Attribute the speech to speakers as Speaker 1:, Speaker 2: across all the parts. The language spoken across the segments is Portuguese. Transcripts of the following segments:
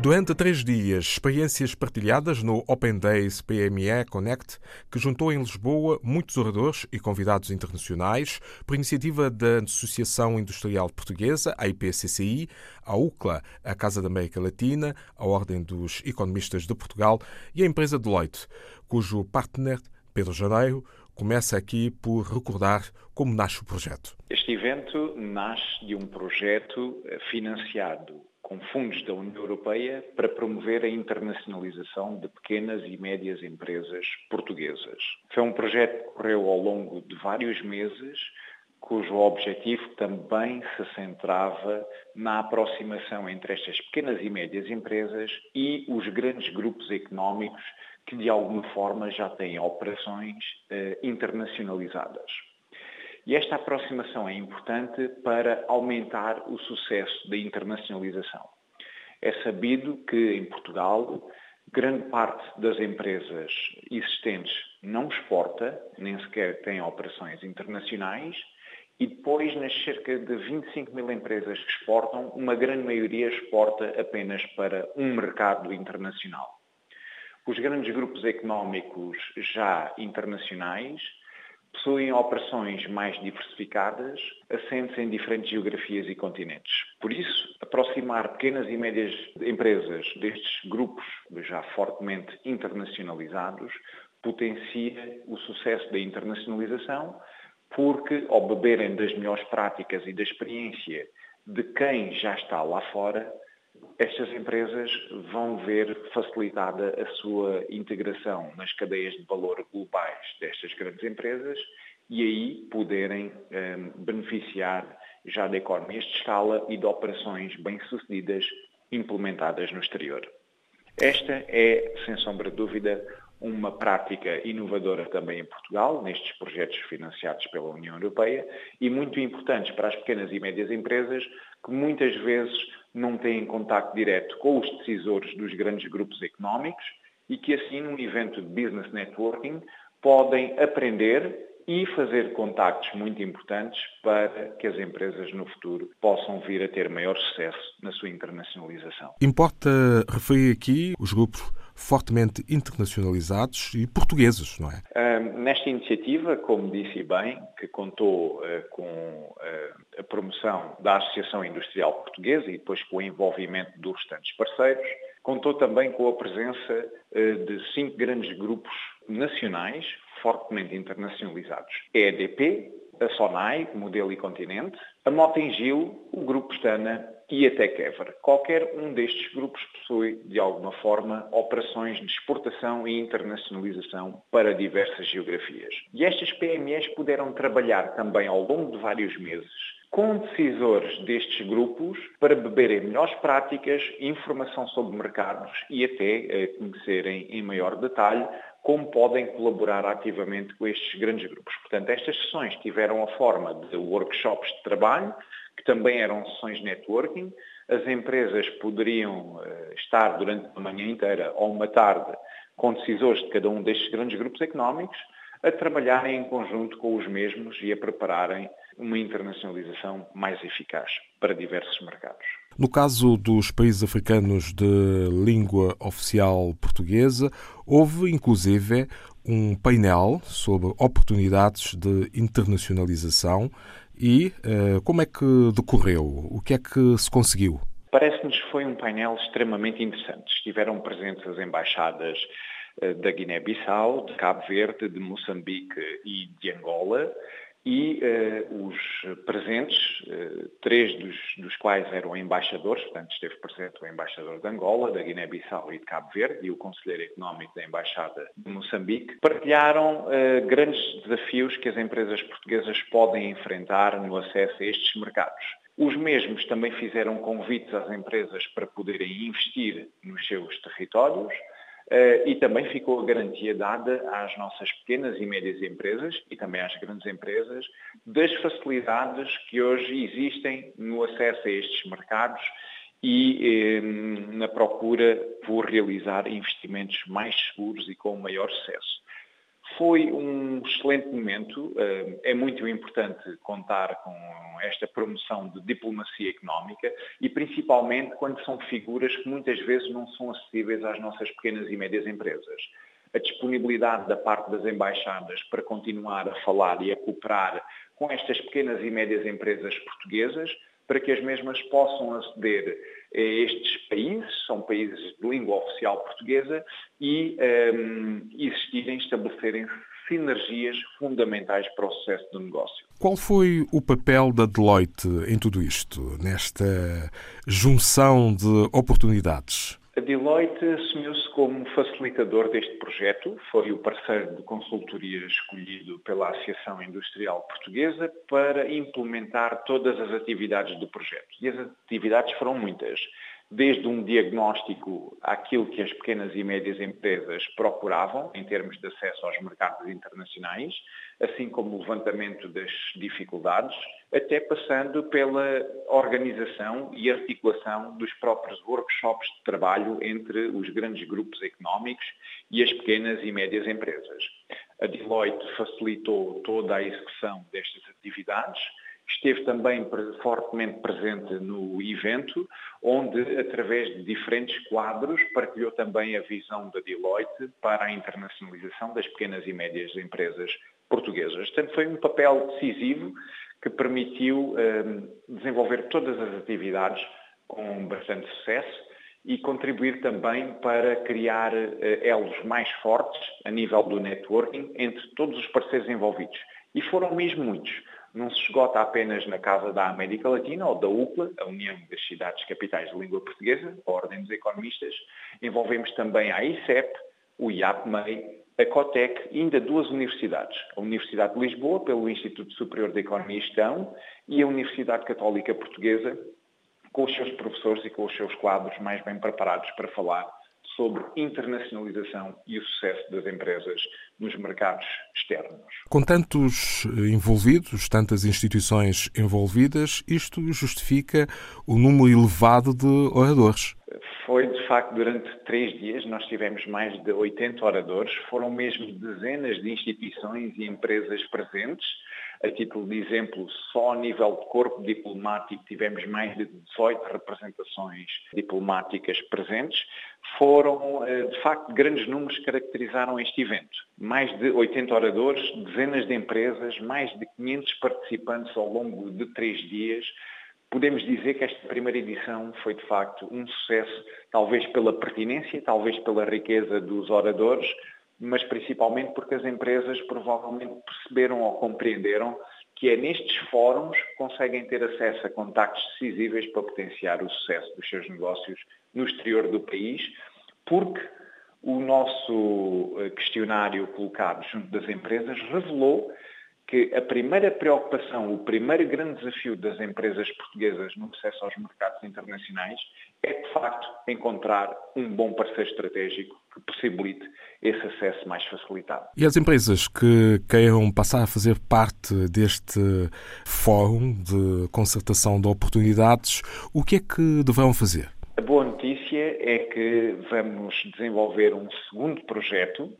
Speaker 1: Durante três dias, experiências partilhadas no Open Days PME Connect, que juntou em Lisboa muitos oradores e convidados internacionais, por iniciativa da Associação Industrial Portuguesa, a IPCCI, a UCLA, a Casa da América Latina, a Ordem dos Economistas de Portugal e a empresa Deloitte, cujo partner, Pedro Janeiro, começa aqui por recordar como nasce o projeto.
Speaker 2: Este evento nasce de um projeto financiado com fundos da União Europeia para promover a internacionalização de pequenas e médias empresas portuguesas. Foi um projeto que correu ao longo de vários meses, cujo objetivo também se centrava na aproximação entre estas pequenas e médias empresas e os grandes grupos económicos que de alguma forma já têm operações eh, internacionalizadas. E esta aproximação é importante para aumentar o sucesso da internacionalização. É sabido que em Portugal grande parte das empresas existentes não exporta, nem sequer tem operações internacionais, e depois nas cerca de 25 mil empresas que exportam, uma grande maioria exporta apenas para um mercado internacional. Os grandes grupos económicos já internacionais possuem operações mais diversificadas, assentes em diferentes geografias e continentes. Por isso, aproximar pequenas e médias empresas destes grupos já fortemente internacionalizados potencia o sucesso da internacionalização, porque ao beberem das melhores práticas e da experiência de quem já está lá fora, estas empresas vão ver facilitada a sua integração nas cadeias de valor globais destas grandes empresas e aí poderem um, beneficiar já de economias de escala e de operações bem-sucedidas implementadas no exterior. Esta é, sem sombra de dúvida, uma prática inovadora também em Portugal, nestes projetos financiados pela União Europeia, e muito importantes para as pequenas e médias empresas, que muitas vezes não têm contato direto com os decisores dos grandes grupos económicos e que assim, num evento de business networking, podem aprender e fazer contactos muito importantes para que as empresas no futuro possam vir a ter maior sucesso na sua internacionalização.
Speaker 1: Importa referir aqui os grupos fortemente internacionalizados e portugueses, não é?
Speaker 2: Uh, nesta iniciativa, como disse bem, que contou uh, com uh, a promoção da Associação Industrial Portuguesa e depois com o envolvimento dos restantes parceiros, contou também com a presença de cinco grandes grupos nacionais fortemente internacionalizados. A EDP, a SONAI, Modelo e Continente, a Motengil, o Grupo Stana e a Tekever. Qualquer um destes grupos possui, de alguma forma, operações de exportação e internacionalização para diversas geografias. E estas PMEs puderam trabalhar também ao longo de vários meses com decisores destes grupos para beberem melhores práticas, informação sobre mercados e até eh, conhecerem em maior detalhe como podem colaborar ativamente com estes grandes grupos. Portanto, estas sessões tiveram a forma de workshops de trabalho, que também eram sessões de networking. As empresas poderiam uh, estar durante uma manhã inteira ou uma tarde com decisores de cada um destes grandes grupos económicos a trabalharem em conjunto com os mesmos e a prepararem uma internacionalização mais eficaz para diversos mercados.
Speaker 1: No caso dos países africanos de língua oficial portuguesa, houve inclusive um painel sobre oportunidades de internacionalização e uh, como é que decorreu? O que é que se conseguiu?
Speaker 2: Parece-nos que foi um painel extremamente interessante. Estiveram presentes as embaixadas uh, da Guiné-Bissau, de Cabo Verde, de Moçambique e de Angola, e uh, os presentes, uh, três dos, dos, quais eram embaixadores, portanto esteve presente o embaixador de Angola, da Guiné-Bissau e de Cabo Verde e o conselheiro económico da Embaixada de Moçambique, partilharam uh, grandes desafios que as empresas portuguesas podem enfrentar no acesso a estes mercados. Os mesmos também fizeram convites às empresas para poderem investir nos seus territórios, e também ficou a garantia dada às nossas pequenas e médias empresas e também às grandes empresas das facilidades que hoje existem no acesso a estes mercados e na procura por realizar investimentos mais seguros e com maior sucesso. Foi um excelente momento. É muito importante contar com esta promoção de diplomacia económica e principalmente quando são figuras que muitas vezes não são acessíveis às nossas pequenas e médias empresas. A disponibilidade da parte das embaixadas para continuar a falar e a cooperar com estas pequenas e médias empresas portuguesas para que as mesmas possam aceder estes países, são países de língua oficial portuguesa, e um, existirem, estabelecerem sinergias fundamentais para o sucesso do negócio.
Speaker 1: Qual foi o papel da Deloitte em tudo isto, nesta junção de oportunidades?
Speaker 2: A Deloitte assumiu-se como facilitador deste projeto, foi o parceiro de consultoria escolhido pela Associação Industrial Portuguesa para implementar todas as atividades do projeto. E as atividades foram muitas desde um diagnóstico àquilo que as pequenas e médias empresas procuravam em termos de acesso aos mercados internacionais, assim como o levantamento das dificuldades, até passando pela organização e articulação dos próprios workshops de trabalho entre os grandes grupos económicos e as pequenas e médias empresas. A Deloitte facilitou toda a execução destas atividades, esteve também fortemente presente no evento, onde, através de diferentes quadros, partilhou também a visão da Deloitte para a internacionalização das pequenas e médias empresas portuguesas. Portanto, foi um papel decisivo que permitiu um, desenvolver todas as atividades com bastante sucesso e contribuir também para criar uh, elos mais fortes a nível do networking entre todos os parceiros envolvidos. E foram mesmo muitos não se esgota apenas na Casa da América Latina ou da UCLA, a União das Cidades Capitais de Língua Portuguesa, a Ordem dos Economistas. Envolvemos também a ICEP, o IAPMEI, a COTEC ainda duas universidades. A Universidade de Lisboa, pelo Instituto Superior de Economia e Gestão, e a Universidade Católica Portuguesa, com os seus professores e com os seus quadros mais bem preparados para falar sobre internacionalização e o sucesso das empresas nos mercados externos.
Speaker 1: Com tantos envolvidos, tantas instituições envolvidas, isto justifica o número elevado de oradores.
Speaker 2: Foi, de facto, durante três dias, nós tivemos mais de 80 oradores, foram mesmo dezenas de instituições e empresas presentes, a título de exemplo, só a nível de corpo diplomático tivemos mais de 18 representações diplomáticas presentes. Foram, eh, de facto, grandes números que caracterizaram este evento. Mais de 80 oradores, dezenas de empresas, mais de 500 participantes ao longo de três dias. Podemos dizer que esta primeira edição foi, de facto, um sucesso, talvez pela pertinência, talvez pela riqueza dos oradores, mas principalmente porque as empresas provavelmente perceberam ou compreenderam que é nestes fóruns que conseguem ter acesso a contactos decisíveis para potenciar o sucesso dos seus negócios no exterior do país, porque o nosso eh, questionário colocado junto das empresas revelou que a primeira preocupação, o primeiro grande desafio das empresas portuguesas no acesso aos mercados internacionais é, de facto, encontrar um bom parceiro estratégico que possibilite esse acesso mais facilitado.
Speaker 1: E as empresas que queiram passar a fazer parte deste fórum de concertação de oportunidades, o que é que deverão fazer?
Speaker 2: A boa notícia é que vamos desenvolver um segundo projeto.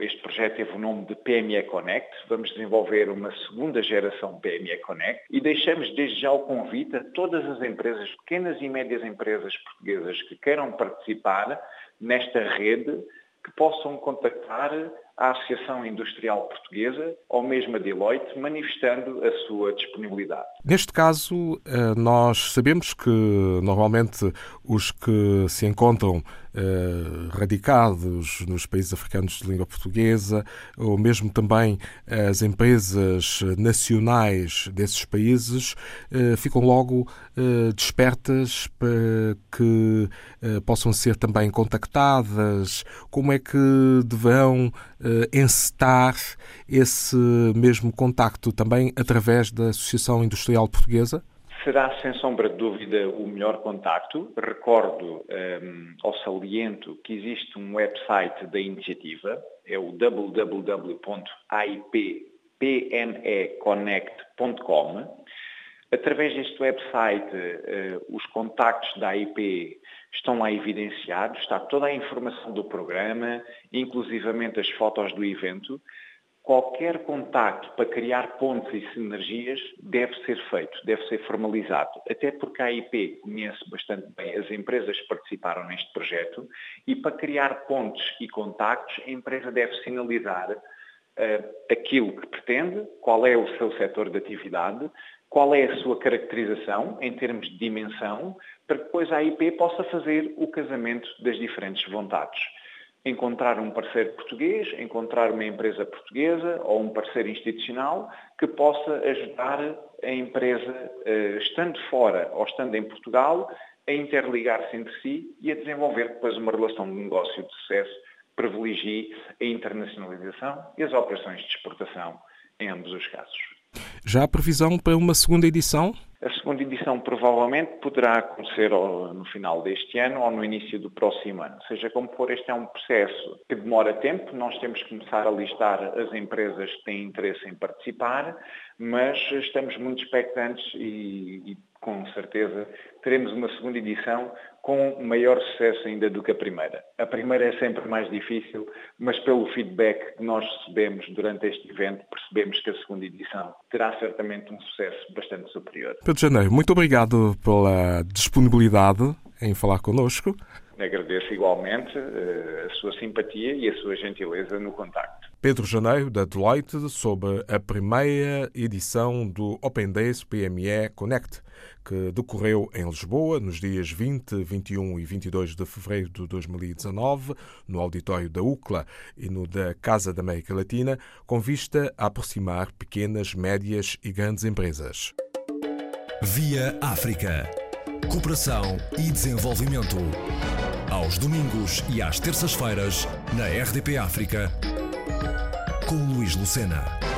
Speaker 2: Este projeto teve o nome de PME Connect. Vamos desenvolver uma segunda geração PME Connect e deixamos desde já o convite a todas as empresas, pequenas e médias empresas portuguesas que queiram participar nesta rede, que possam contactar à Associação Industrial Portuguesa ou mesmo a Deloitte, manifestando a sua disponibilidade.
Speaker 1: Neste caso, eh, nós sabemos que normalmente os que se encontram eh, radicados nos países africanos de língua portuguesa, ou mesmo também as empresas nacionais desses países, eh, ficam logo despertas para que possam ser também contactadas. Como é que deverão encetar esse mesmo contacto também através da Associação Industrial Portuguesa?
Speaker 2: Será, sem sombra de dúvida, o melhor contacto. Recordo um, ao saliento que existe um website da iniciativa, é o www.ipneconnect.com, Através deste website, uh, os contactos da AIP estão lá evidenciados, está toda a informação do programa, inclusivamente as fotos do evento. Qualquer contacto para criar pontos e sinergias deve ser feito, deve ser formalizado, até porque a AIP conhece bastante bem as empresas que participaram neste projeto e para criar pontos e contactos a empresa deve sinalizar uh, aquilo que pretende, qual é o seu setor de atividade, qual é a sua caracterização em termos de dimensão, para que depois a AIP possa fazer o casamento das diferentes vontades. Encontrar um parceiro português, encontrar uma empresa portuguesa ou um parceiro institucional que possa ajudar a empresa, eh, estando fora ou estando em Portugal, a interligar-se entre si e a desenvolver depois uma relação de negócio de sucesso que privilegie a internacionalização e as operações de exportação em ambos os casos.
Speaker 1: Já há previsão para uma segunda edição?
Speaker 2: A segunda edição provavelmente poderá acontecer no final deste ano ou no início do próximo ano. Seja como for, este é um processo que demora tempo. Nós temos que começar a listar as empresas que têm interesse em participar, mas estamos muito expectantes e, e com certeza teremos uma segunda edição com maior sucesso ainda do que a primeira. A primeira é sempre mais difícil, mas pelo feedback que nós recebemos durante este evento, percebemos que a segunda edição terá certamente um sucesso bastante superior.
Speaker 1: Pedro Janeiro, muito obrigado pela disponibilidade em falar connosco.
Speaker 2: Agradeço igualmente uh, a sua simpatia e a sua gentileza no contacto.
Speaker 1: Pedro Janeiro, da Deloitte, sobre a primeira edição do Open Days PME Connect, que decorreu em Lisboa nos dias 20, 21 e 22 de fevereiro de 2019, no auditório da UCLA e no da Casa da América Latina, com vista a aproximar pequenas, médias e grandes empresas.
Speaker 3: Via África. Cooperação e desenvolvimento aos domingos e às terças-feiras, na RDP África, com Luís Lucena.